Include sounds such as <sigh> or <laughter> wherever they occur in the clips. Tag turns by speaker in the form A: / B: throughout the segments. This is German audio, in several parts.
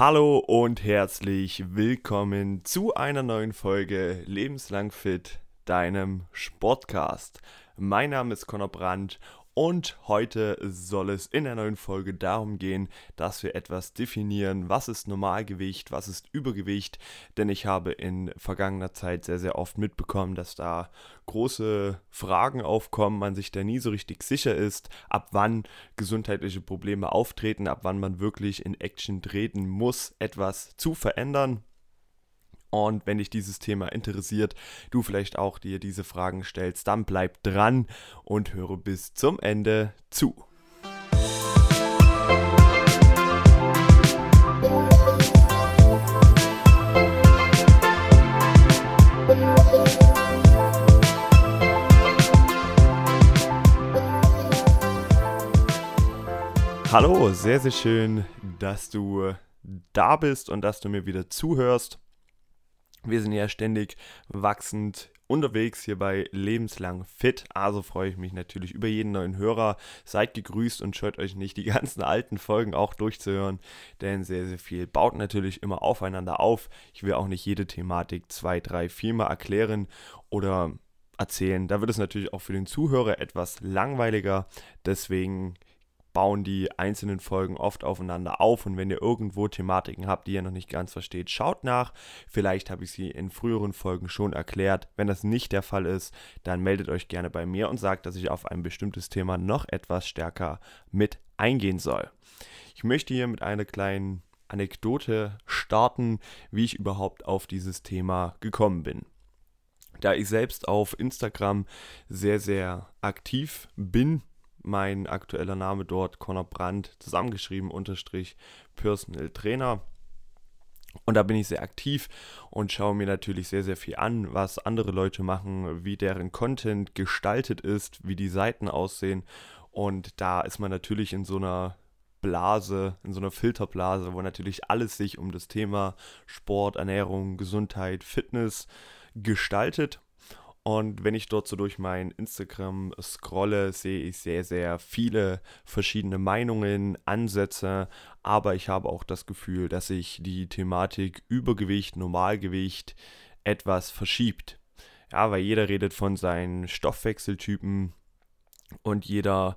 A: Hallo und herzlich willkommen zu einer neuen Folge Lebenslang Fit, deinem Sportcast. Mein Name ist Conor Brandt und heute soll es in der neuen Folge darum gehen, dass wir etwas definieren, was ist Normalgewicht, was ist Übergewicht, denn ich habe in vergangener Zeit sehr, sehr oft mitbekommen, dass da große Fragen aufkommen, man sich da nie so richtig sicher ist, ab wann gesundheitliche Probleme auftreten, ab wann man wirklich in Action treten muss, etwas zu verändern. Und wenn dich dieses Thema interessiert, du vielleicht auch dir diese Fragen stellst, dann bleib dran und höre bis zum Ende zu. Hallo, sehr, sehr schön, dass du da bist und dass du mir wieder zuhörst. Wir sind ja ständig wachsend unterwegs hier bei Lebenslang Fit. Also freue ich mich natürlich über jeden neuen Hörer. Seid gegrüßt und scheut euch nicht, die <laughs> ganzen alten Folgen auch durchzuhören, denn sehr, sehr viel baut natürlich immer aufeinander auf. Ich will auch nicht jede Thematik zwei, drei, viermal erklären oder erzählen. Da wird es natürlich auch für den Zuhörer etwas langweiliger. Deswegen bauen die einzelnen Folgen oft aufeinander auf und wenn ihr irgendwo Thematiken habt, die ihr noch nicht ganz versteht, schaut nach. Vielleicht habe ich sie in früheren Folgen schon erklärt. Wenn das nicht der Fall ist, dann meldet euch gerne bei mir und sagt, dass ich auf ein bestimmtes Thema noch etwas stärker mit eingehen soll. Ich möchte hier mit einer kleinen Anekdote starten, wie ich überhaupt auf dieses Thema gekommen bin. Da ich selbst auf Instagram sehr, sehr aktiv bin, mein aktueller Name dort, Conor Brandt, zusammengeschrieben, unterstrich Personal Trainer. Und da bin ich sehr aktiv und schaue mir natürlich sehr, sehr viel an, was andere Leute machen, wie deren Content gestaltet ist, wie die Seiten aussehen. Und da ist man natürlich in so einer Blase, in so einer Filterblase, wo natürlich alles sich um das Thema Sport, Ernährung, Gesundheit, Fitness gestaltet. Und wenn ich dort so durch mein Instagram scrolle, sehe ich sehr, sehr viele verschiedene Meinungen, Ansätze, aber ich habe auch das Gefühl, dass sich die Thematik Übergewicht, Normalgewicht etwas verschiebt. Ja, weil jeder redet von seinen Stoffwechseltypen und jeder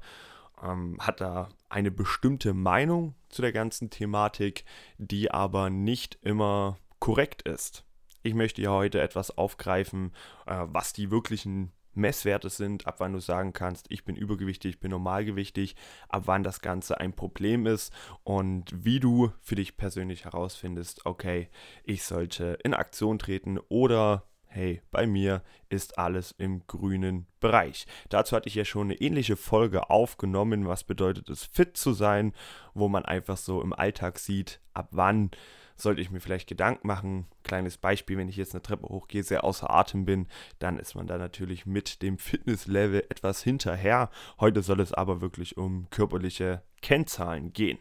A: ähm, hat da eine bestimmte Meinung zu der ganzen Thematik, die aber nicht immer korrekt ist. Ich möchte ja heute etwas aufgreifen, äh, was die wirklichen Messwerte sind, ab wann du sagen kannst, ich bin übergewichtig, ich bin normalgewichtig, ab wann das Ganze ein Problem ist und wie du für dich persönlich herausfindest, okay, ich sollte in Aktion treten oder hey, bei mir ist alles im grünen Bereich. Dazu hatte ich ja schon eine ähnliche Folge aufgenommen, was bedeutet es, fit zu sein, wo man einfach so im Alltag sieht, ab wann sollte ich mir vielleicht Gedanken machen. Kleines Beispiel, wenn ich jetzt eine Treppe hochgehe, sehr außer Atem bin, dann ist man da natürlich mit dem Fitnesslevel etwas hinterher. Heute soll es aber wirklich um körperliche Kennzahlen gehen.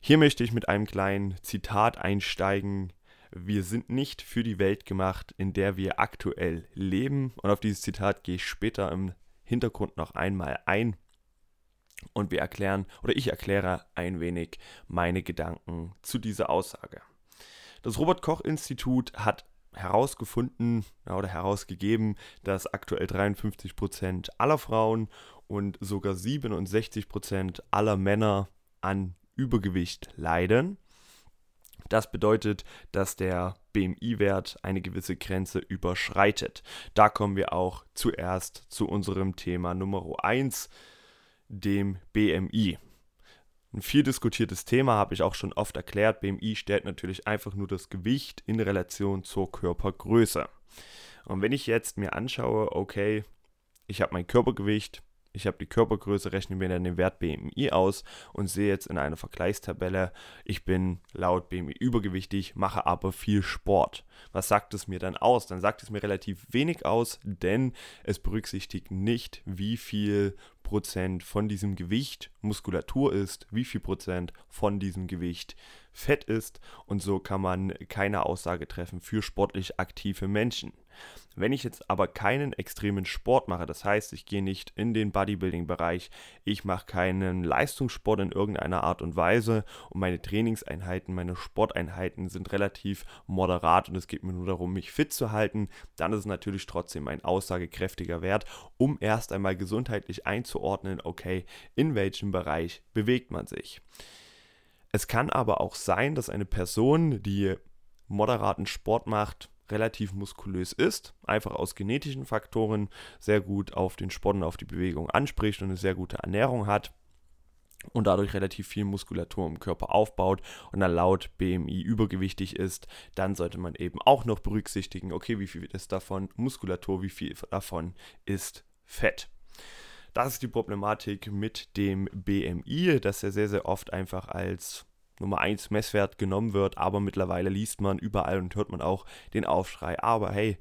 A: Hier möchte ich mit einem kleinen Zitat einsteigen. Wir sind nicht für die Welt gemacht, in der wir aktuell leben. Und auf dieses Zitat gehe ich später im Hintergrund noch einmal ein und wir erklären oder ich erkläre ein wenig meine Gedanken zu dieser Aussage. Das Robert Koch Institut hat herausgefunden oder herausgegeben, dass aktuell 53 Prozent aller Frauen und sogar 67 Prozent aller Männer an Übergewicht leiden. Das bedeutet, dass der BMI-Wert eine gewisse Grenze überschreitet. Da kommen wir auch zuerst zu unserem Thema Nummer 1, dem BMI. Ein viel diskutiertes Thema habe ich auch schon oft erklärt. BMI stellt natürlich einfach nur das Gewicht in Relation zur Körpergröße. Und wenn ich jetzt mir anschaue, okay, ich habe mein Körpergewicht, ich habe die Körpergröße, rechne mir dann den Wert BMI aus und sehe jetzt in einer Vergleichstabelle, ich bin laut BMI übergewichtig, mache aber viel Sport. Was sagt es mir dann aus? Dann sagt es mir relativ wenig aus, denn es berücksichtigt nicht, wie viel Prozent von diesem Gewicht Muskulatur ist, wie viel Prozent von diesem Gewicht Fett ist und so kann man keine Aussage treffen für sportlich aktive Menschen. Wenn ich jetzt aber keinen extremen Sport mache, das heißt, ich gehe nicht in den Bodybuilding-Bereich, ich mache keinen Leistungssport in irgendeiner Art und Weise und meine Trainingseinheiten, meine Sporteinheiten sind relativ moderat und es geht mir nur darum, mich fit zu halten, dann ist es natürlich trotzdem ein aussagekräftiger Wert, um erst einmal gesundheitlich einzuordnen, okay, in welchem Bereich bewegt man sich. Es kann aber auch sein, dass eine Person, die moderaten Sport macht, relativ muskulös ist, einfach aus genetischen Faktoren sehr gut auf den Sport und auf die Bewegung anspricht und eine sehr gute Ernährung hat und dadurch relativ viel Muskulatur im Körper aufbaut und dann laut BMI übergewichtig ist, dann sollte man eben auch noch berücksichtigen, okay, wie viel ist davon Muskulatur, wie viel davon ist Fett. Das ist die Problematik mit dem BMI, dass er sehr, sehr oft einfach als Nummer 1 Messwert genommen wird, aber mittlerweile liest man überall und hört man auch den Aufschrei. Aber hey,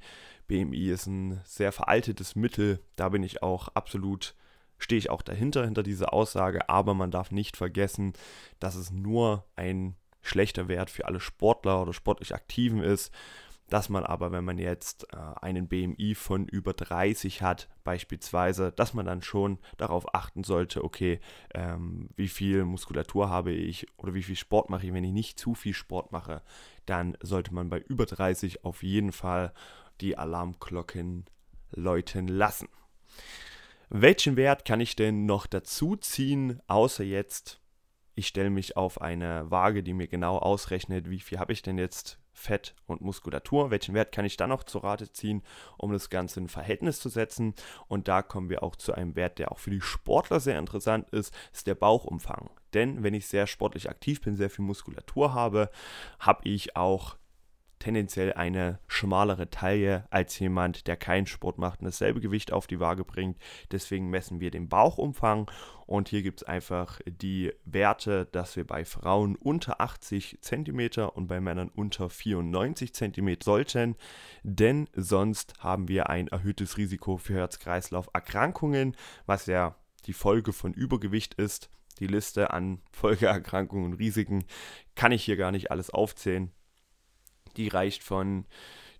A: BMI ist ein sehr veraltetes Mittel, da bin ich auch absolut, stehe ich auch dahinter, hinter dieser Aussage, aber man darf nicht vergessen, dass es nur ein schlechter Wert für alle Sportler oder sportlich Aktiven ist dass man aber, wenn man jetzt äh, einen BMI von über 30 hat, beispielsweise, dass man dann schon darauf achten sollte, okay, ähm, wie viel Muskulatur habe ich oder wie viel Sport mache ich. Wenn ich nicht zu viel Sport mache, dann sollte man bei über 30 auf jeden Fall die Alarmglocken läuten lassen. Welchen Wert kann ich denn noch dazu ziehen, außer jetzt, ich stelle mich auf eine Waage, die mir genau ausrechnet, wie viel habe ich denn jetzt Fett und Muskulatur. Welchen Wert kann ich dann noch zur Rate ziehen, um das Ganze in Verhältnis zu setzen? Und da kommen wir auch zu einem Wert, der auch für die Sportler sehr interessant ist, ist der Bauchumfang. Denn wenn ich sehr sportlich aktiv bin, sehr viel Muskulatur habe, habe ich auch tendenziell eine schmalere Taille als jemand, der keinen Sport macht und dasselbe Gewicht auf die Waage bringt. Deswegen messen wir den Bauchumfang und hier gibt es einfach die Werte, dass wir bei Frauen unter 80 cm und bei Männern unter 94 cm sollten, denn sonst haben wir ein erhöhtes Risiko für Herz-Kreislauf-Erkrankungen, was ja die Folge von Übergewicht ist. Die Liste an Folgeerkrankungen und Risiken kann ich hier gar nicht alles aufzählen. Die reicht von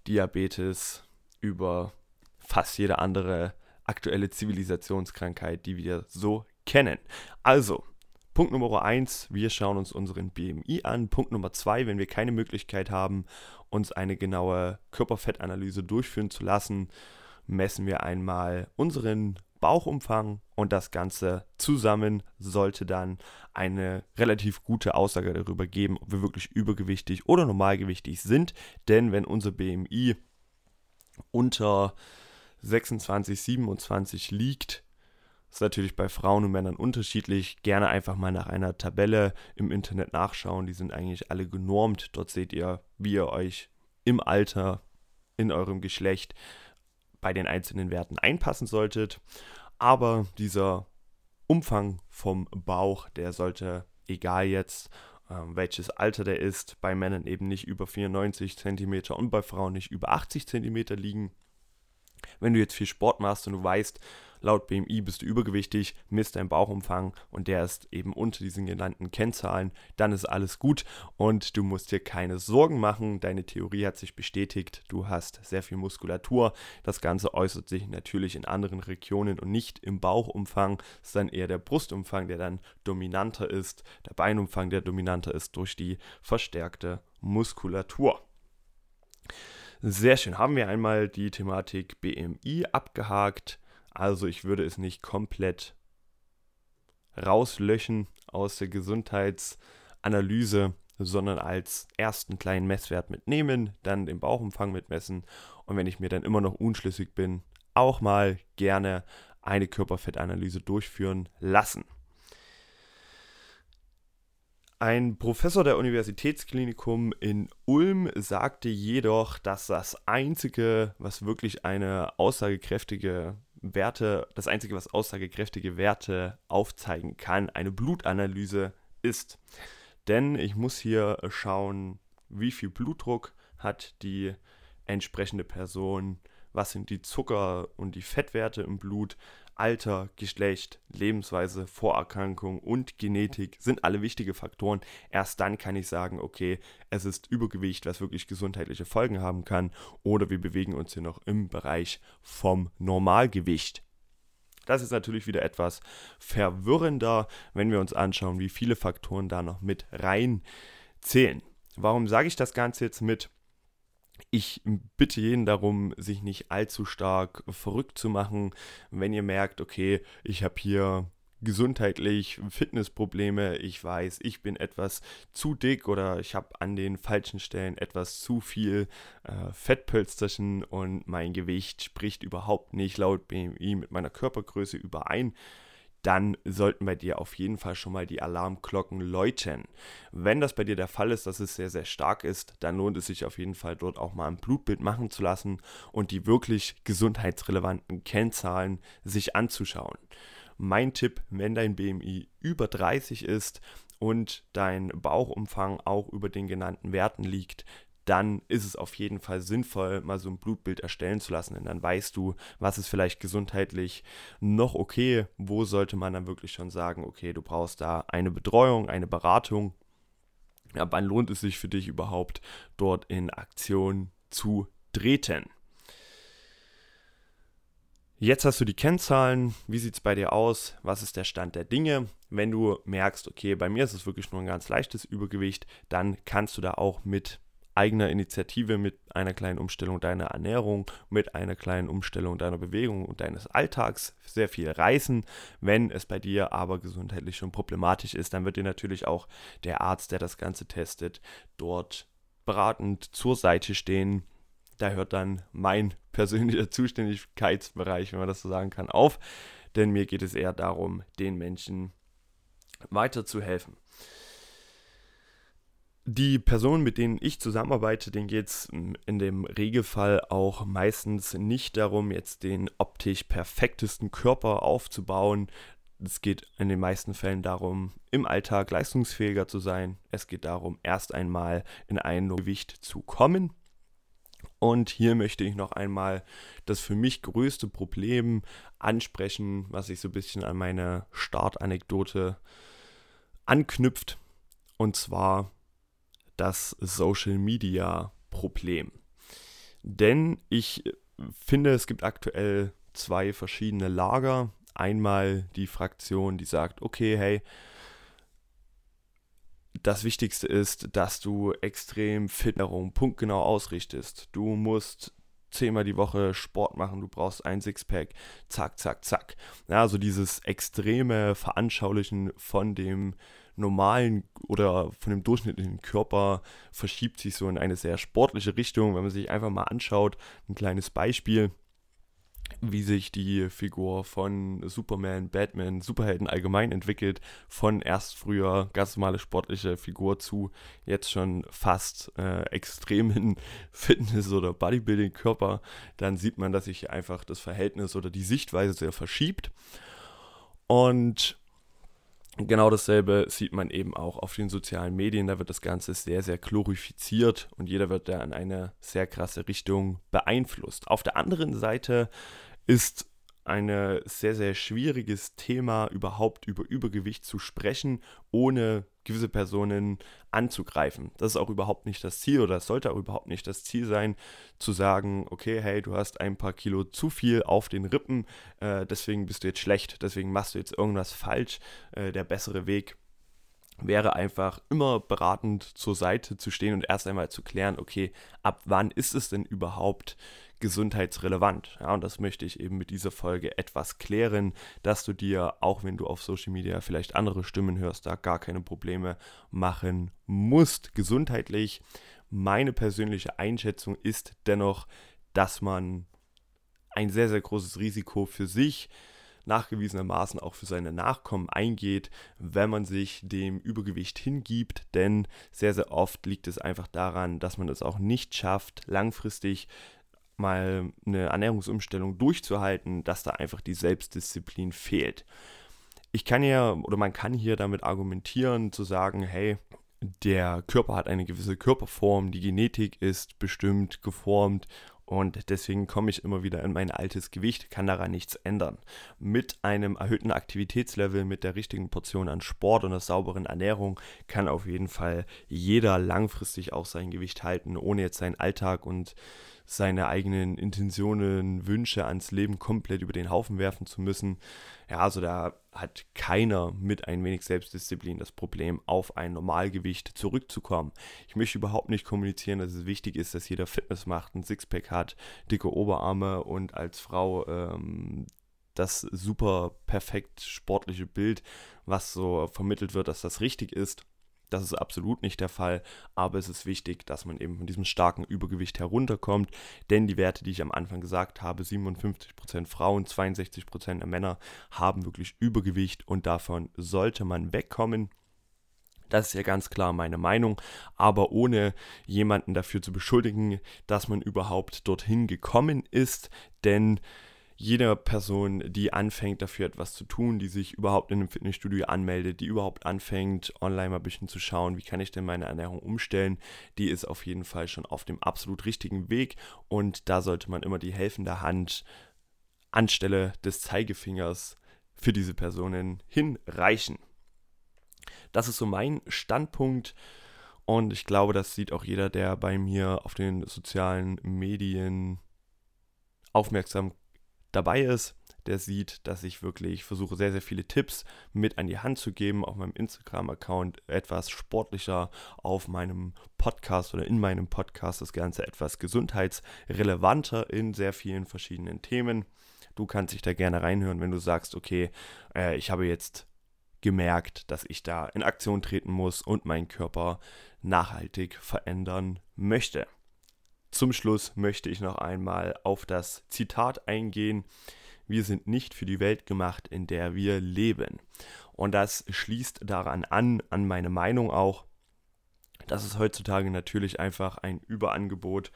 A: Diabetes über fast jede andere aktuelle Zivilisationskrankheit, die wir so kennen. Also, Punkt Nummer 1, wir schauen uns unseren BMI an. Punkt Nummer 2, wenn wir keine Möglichkeit haben, uns eine genaue Körperfettanalyse durchführen zu lassen, messen wir einmal unseren Bauchumfang und das Ganze zusammen sollte dann eine relativ gute Aussage darüber geben, ob wir wirklich übergewichtig oder normalgewichtig sind. Denn wenn unser BMI unter 26, 27 liegt, ist natürlich bei Frauen und Männern unterschiedlich. Gerne einfach mal nach einer Tabelle im Internet nachschauen. Die sind eigentlich alle genormt. Dort seht ihr, wie ihr euch im Alter, in eurem Geschlecht bei den einzelnen Werten einpassen solltet. Aber dieser Umfang vom Bauch, der sollte, egal jetzt, ähm, welches Alter der ist, bei Männern eben nicht über 94 cm und bei Frauen nicht über 80 cm liegen. Wenn du jetzt viel Sport machst und du weißt, laut BMI bist du übergewichtig, misst dein Bauchumfang und der ist eben unter diesen genannten Kennzahlen, dann ist alles gut und du musst dir keine Sorgen machen. Deine Theorie hat sich bestätigt, du hast sehr viel Muskulatur. Das Ganze äußert sich natürlich in anderen Regionen und nicht im Bauchumfang, es ist dann eher der Brustumfang, der dann dominanter ist, der Beinumfang, der dominanter ist durch die verstärkte Muskulatur. Sehr schön. Haben wir einmal die Thematik BMI abgehakt. Also ich würde es nicht komplett rauslöschen aus der Gesundheitsanalyse, sondern als ersten kleinen Messwert mitnehmen, dann den Bauchumfang mitmessen und wenn ich mir dann immer noch unschlüssig bin, auch mal gerne eine Körperfettanalyse durchführen lassen. Ein Professor der Universitätsklinikum in Ulm sagte jedoch, dass das Einzige, was wirklich eine aussagekräftige Werte, das Einzige, was aussagekräftige Werte aufzeigen kann, eine Blutanalyse ist. Denn ich muss hier schauen, wie viel Blutdruck hat die entsprechende Person, was sind die Zucker- und die Fettwerte im Blut, Alter, Geschlecht, Lebensweise, Vorerkrankung und Genetik sind alle wichtige Faktoren. Erst dann kann ich sagen, okay, es ist Übergewicht, was wirklich gesundheitliche Folgen haben kann, oder wir bewegen uns hier noch im Bereich vom Normalgewicht. Das ist natürlich wieder etwas verwirrender, wenn wir uns anschauen, wie viele Faktoren da noch mit rein zählen. Warum sage ich das Ganze jetzt mit? Ich bitte jeden darum, sich nicht allzu stark verrückt zu machen, wenn ihr merkt, okay, ich habe hier gesundheitlich Fitnessprobleme, ich weiß, ich bin etwas zu dick oder ich habe an den falschen Stellen etwas zu viel äh, Fettpölsterchen und mein Gewicht spricht überhaupt nicht laut BMI mit meiner Körpergröße überein dann sollten bei dir auf jeden Fall schon mal die Alarmglocken läuten. Wenn das bei dir der Fall ist, dass es sehr, sehr stark ist, dann lohnt es sich auf jeden Fall dort auch mal ein Blutbild machen zu lassen und die wirklich gesundheitsrelevanten Kennzahlen sich anzuschauen. Mein Tipp, wenn dein BMI über 30 ist und dein Bauchumfang auch über den genannten Werten liegt, dann ist es auf jeden Fall sinnvoll, mal so ein Blutbild erstellen zu lassen. Denn dann weißt du, was ist vielleicht gesundheitlich noch okay, wo sollte man dann wirklich schon sagen, okay, du brauchst da eine Betreuung, eine Beratung. Ja, wann lohnt es sich für dich überhaupt, dort in Aktion zu treten? Jetzt hast du die Kennzahlen. Wie sieht es bei dir aus? Was ist der Stand der Dinge? Wenn du merkst, okay, bei mir ist es wirklich nur ein ganz leichtes Übergewicht, dann kannst du da auch mit eigener Initiative mit einer kleinen Umstellung deiner Ernährung, mit einer kleinen Umstellung deiner Bewegung und deines Alltags sehr viel reißen. Wenn es bei dir aber gesundheitlich schon problematisch ist, dann wird dir natürlich auch der Arzt, der das Ganze testet, dort beratend zur Seite stehen. Da hört dann mein <laughs> persönlicher Zuständigkeitsbereich, wenn man das so sagen kann, auf. Denn mir geht es eher darum, den Menschen weiterzuhelfen die Personen, mit denen ich zusammenarbeite, denen geht es in dem Regelfall auch meistens nicht darum, jetzt den optisch perfektesten Körper aufzubauen. Es geht in den meisten Fällen darum, im Alltag leistungsfähiger zu sein. Es geht darum, erst einmal in ein Gewicht zu kommen. Und hier möchte ich noch einmal das für mich größte Problem ansprechen, was sich so ein bisschen an meine Startanekdote anknüpft. Und zwar das Social Media Problem. Denn ich finde, es gibt aktuell zwei verschiedene Lager. Einmal die Fraktion, die sagt, okay, hey, das Wichtigste ist, dass du extrem Fitnerung punktgenau ausrichtest. Du musst zehnmal die Woche Sport machen, du brauchst ein Sixpack, zack, zack, zack. Ja, also dieses extreme Veranschaulichen von dem normalen oder von dem durchschnittlichen Körper verschiebt sich so in eine sehr sportliche Richtung. Wenn man sich einfach mal anschaut, ein kleines Beispiel, wie sich die Figur von Superman, Batman, Superhelden allgemein entwickelt, von erst früher ganz normale sportliche Figur zu jetzt schon fast äh, extremen <laughs> Fitness- oder Bodybuilding-Körper, dann sieht man, dass sich einfach das Verhältnis oder die Sichtweise sehr verschiebt. Und Genau dasselbe sieht man eben auch auf den sozialen Medien. Da wird das Ganze sehr, sehr glorifiziert und jeder wird da in eine sehr krasse Richtung beeinflusst. Auf der anderen Seite ist ein sehr, sehr schwieriges Thema, überhaupt über Übergewicht zu sprechen, ohne gewisse Personen anzugreifen. Das ist auch überhaupt nicht das Ziel oder es sollte auch überhaupt nicht das Ziel sein, zu sagen, okay, hey, du hast ein paar Kilo zu viel auf den Rippen, äh, deswegen bist du jetzt schlecht, deswegen machst du jetzt irgendwas falsch. Äh, der bessere Weg wäre einfach immer beratend zur Seite zu stehen und erst einmal zu klären, okay, ab wann ist es denn überhaupt gesundheitsrelevant. Ja, und das möchte ich eben mit dieser Folge etwas klären, dass du dir, auch wenn du auf Social Media vielleicht andere Stimmen hörst, da gar keine Probleme machen musst. Gesundheitlich, meine persönliche Einschätzung ist dennoch, dass man ein sehr, sehr großes Risiko für sich nachgewiesenermaßen auch für seine Nachkommen eingeht, wenn man sich dem Übergewicht hingibt, denn sehr, sehr oft liegt es einfach daran, dass man es auch nicht schafft, langfristig mal eine Ernährungsumstellung durchzuhalten, dass da einfach die Selbstdisziplin fehlt. Ich kann ja oder man kann hier damit argumentieren, zu sagen, hey, der Körper hat eine gewisse Körperform, die Genetik ist bestimmt geformt Und deswegen komme ich immer wieder in mein altes Gewicht, kann daran nichts ändern. Mit einem erhöhten Aktivitätslevel, mit der richtigen Portion an Sport und einer sauberen Ernährung kann auf jeden Fall jeder langfristig auch sein Gewicht halten, ohne jetzt seinen Alltag und seine eigenen Intentionen, Wünsche ans Leben komplett über den Haufen werfen zu müssen. Ja, also da hat keiner mit ein wenig Selbstdisziplin das Problem, auf ein Normalgewicht zurückzukommen. Ich möchte überhaupt nicht kommunizieren, dass es wichtig ist, dass jeder Fitness macht, ein Sixpack hat, dicke Oberarme und als Frau ähm, das super perfekt sportliche Bild, was so vermittelt wird, dass das richtig ist. Das ist absolut nicht der Fall, aber es ist wichtig, dass man eben von diesem starken Übergewicht herunterkommt, denn die Werte, die ich am Anfang gesagt habe, 57% Frauen, 62% der Männer haben wirklich Übergewicht und davon sollte man wegkommen. Das ist ja ganz klar meine Meinung, aber ohne jemanden dafür zu beschuldigen, dass man überhaupt dorthin gekommen ist, denn jeder Person, die anfängt, dafür etwas zu tun, die sich überhaupt in einem Fitnessstudio anmeldet, die überhaupt anfängt, online mal ein bisschen zu schauen, wie kann ich denn meine Ernährung umstellen, die ist auf jeden Fall schon auf dem absolut richtigen Weg und da sollte man immer die helfende Hand anstelle des Zeigefingers für diese Personen hinreichen. Das ist so mein Standpunkt. Und ich glaube, das sieht auch jeder, der bei mir auf den sozialen Medien aufmerksam dabei ist, der sieht, dass ich wirklich versuche, sehr, sehr viele Tipps mit an die Hand zu geben, auf meinem Instagram-Account etwas sportlicher, auf meinem Podcast oder in meinem Podcast das Ganze etwas gesundheitsrelevanter in sehr vielen verschiedenen Themen. Du kannst dich da gerne reinhören, wenn du sagst, okay, äh, ich habe jetzt gemerkt, dass ich da in Aktion treten muss und meinen Körper nachhaltig verändern möchte. Zum Schluss möchte ich noch einmal auf das Zitat eingehen. Wir sind nicht für die Welt gemacht, in der wir leben. Und das schließt daran an, an meine Meinung auch, dass es heutzutage natürlich einfach ein Überangebot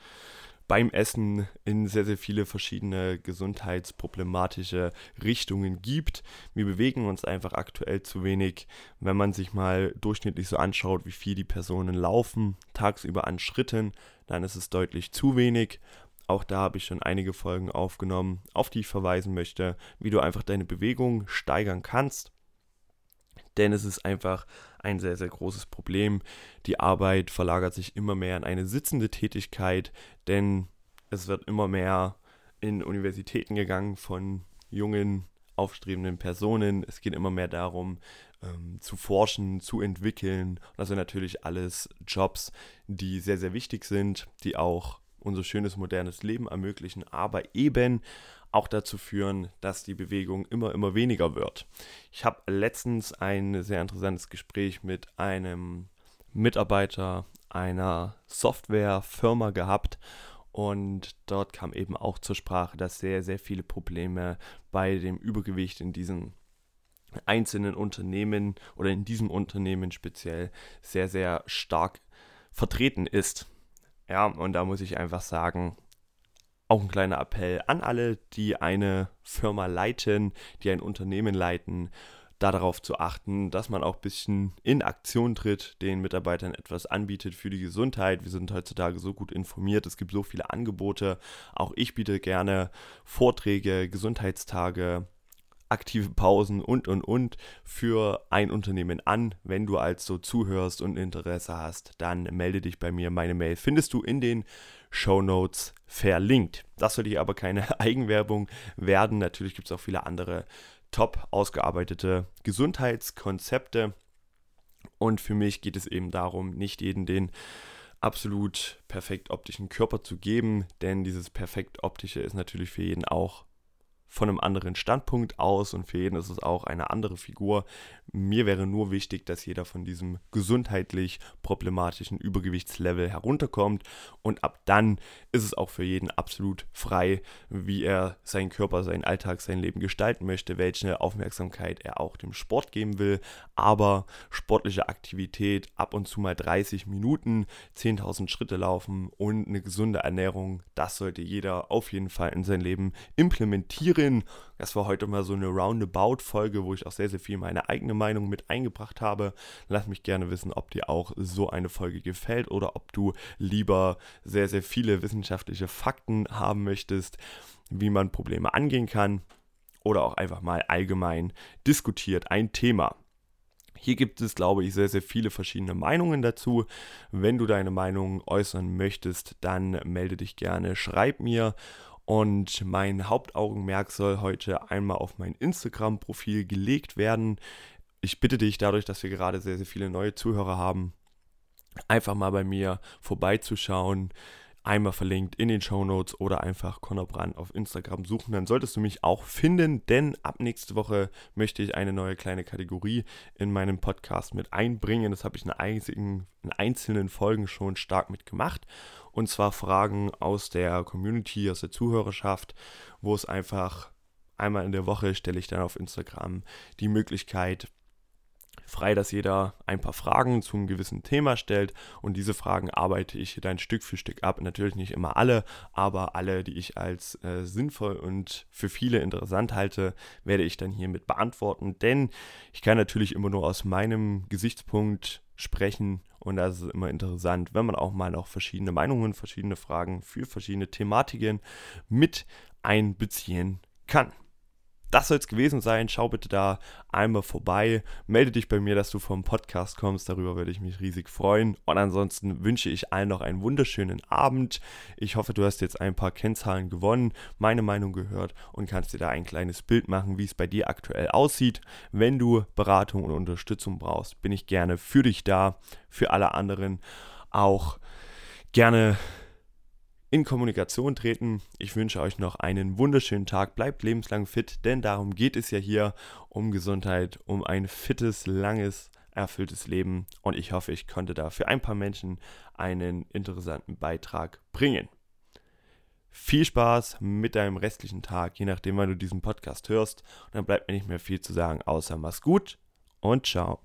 A: beim Essen in sehr, sehr viele verschiedene gesundheitsproblematische Richtungen gibt. Wir bewegen uns einfach aktuell zu wenig, wenn man sich mal durchschnittlich so anschaut, wie viel die Personen laufen, tagsüber an Schritten, dann ist es deutlich zu wenig. Auch da habe ich schon einige Folgen aufgenommen, auf die ich verweisen möchte, wie du einfach deine Bewegung steigern kannst. Denn es ist einfach ein sehr, sehr großes Problem. Die Arbeit verlagert sich immer mehr in eine sitzende Tätigkeit, denn es wird immer mehr in Universitäten gegangen von jungen, aufstrebenden Personen. Es geht immer mehr darum, ähm, zu forschen, zu entwickeln. Das sind natürlich alles Jobs, die sehr, sehr wichtig sind, die auch unser schönes modernes Leben ermöglichen, aber eben auch dazu führen, dass die Bewegung immer, immer weniger wird. Ich habe letztens ein sehr interessantes Gespräch mit einem Mitarbeiter einer Softwarefirma gehabt und dort kam eben auch zur Sprache, dass sehr, sehr viele Probleme bei dem Übergewicht in diesen einzelnen Unternehmen oder in diesem Unternehmen speziell sehr, sehr stark vertreten ist. Ja, und da muss ich einfach sagen, auch ein kleiner Appell an alle, die eine Firma leiten, die ein Unternehmen leiten, darauf zu achten, dass man auch ein bisschen in Aktion tritt, den Mitarbeitern etwas anbietet für die Gesundheit. Wir sind heutzutage so gut informiert, es gibt so viele Angebote. Auch ich biete gerne Vorträge, Gesundheitstage, aktive Pausen und und und für ein Unternehmen an. Wenn du also zuhörst und Interesse hast, dann melde dich bei mir. Meine Mail findest du in den Show Notes verlinkt. Das sollte hier aber keine <laughs> Eigenwerbung werden. Natürlich gibt es auch viele andere top ausgearbeitete Gesundheitskonzepte. Und für mich geht es eben darum, nicht jeden den absolut perfekt optischen Körper zu geben, denn dieses perfekt optische ist natürlich für jeden auch von einem anderen Standpunkt aus und für jeden ist es auch eine andere Figur. Mir wäre nur wichtig, dass jeder von diesem gesundheitlich problematischen Übergewichtslevel herunterkommt und ab dann ist es auch für jeden absolut frei, wie er seinen Körper, seinen Alltag, sein Leben gestalten möchte, welche Aufmerksamkeit er auch dem Sport geben will. Aber sportliche Aktivität, ab und zu mal 30 Minuten, 10.000 Schritte laufen und eine gesunde Ernährung, das sollte jeder auf jeden Fall in sein Leben implementieren diskutieren. Das war heute mal so eine Roundabout-Folge, wo ich auch sehr, sehr viel meine eigene Meinung mit eingebracht habe. Lass mich gerne wissen, ob dir auch so eine Folge gefällt oder ob du lieber sehr, sehr viele wissenschaftliche Fakten haben möchtest, wie man Probleme angehen kann oder auch einfach mal allgemein diskutiert ein Thema. Hier gibt es, glaube ich, sehr, sehr viele verschiedene Meinungen dazu. Wenn du deine Meinung äußern möchtest, dann melde dich gerne, schreib mir. Und mein Hauptaugenmerk soll heute einmal auf mein Instagram-Profil gelegt werden. Ich bitte dich, dadurch, dass wir gerade sehr, sehr viele neue Zuhörer haben, einfach mal bei mir vorbeizuschauen einmal verlinkt in den Show Notes oder einfach Conor Brand auf Instagram suchen. Dann solltest du mich auch finden, denn ab nächste Woche möchte ich eine neue kleine Kategorie in meinem Podcast mit einbringen. Das habe ich in, in einzelnen Folgen schon stark mitgemacht. Und zwar Fragen aus der Community, aus der Zuhörerschaft, wo es einfach einmal in der Woche stelle ich dann auf Instagram die Möglichkeit, frei, dass jeder ein paar Fragen zu einem gewissen Thema stellt und diese Fragen arbeite ich dann Stück für Stück ab. Natürlich nicht immer alle, aber alle, die ich als äh, sinnvoll und für viele interessant halte, werde ich dann hiermit beantworten, denn ich kann natürlich immer nur aus meinem Gesichtspunkt sprechen. Und das ist immer interessant, wenn man auch mal noch verschiedene Meinungen, verschiedene Fragen für verschiedene Thematiken mit einbeziehen kann das soll es gewesen sein. Schau bitte da einmal vorbei. Melde dich bei mir, dass du vom Podcast kommst. Darüber würde ich mich riesig freuen. Und ansonsten wünsche ich allen noch einen wunderschönen Abend. Ich hoffe, du hast jetzt ein paar Kennzahlen gewonnen, meine Meinung gehört und kannst dir da ein kleines Bild machen, wie es bei dir aktuell aussieht. Wenn du Beratung und Unterstützung brauchst, bin ich gerne für dich da. Für alle anderen auch gerne in Kommunikation treten. Ich wünsche euch noch einen wunderschönen Tag. Bleibt lebenslang fit, denn darum geht es ja hier um Gesundheit, um ein fittes, langes, erfülltes Leben. Und ich hoffe, ich konnte da für ein paar Menschen einen interessanten Beitrag bringen. Viel Spaß mit deinem restlichen Tag, je nachdem, wann du diesen Podcast hörst. Und dann bleibt mir nicht mehr viel zu sagen, außer mach's gut und ciao.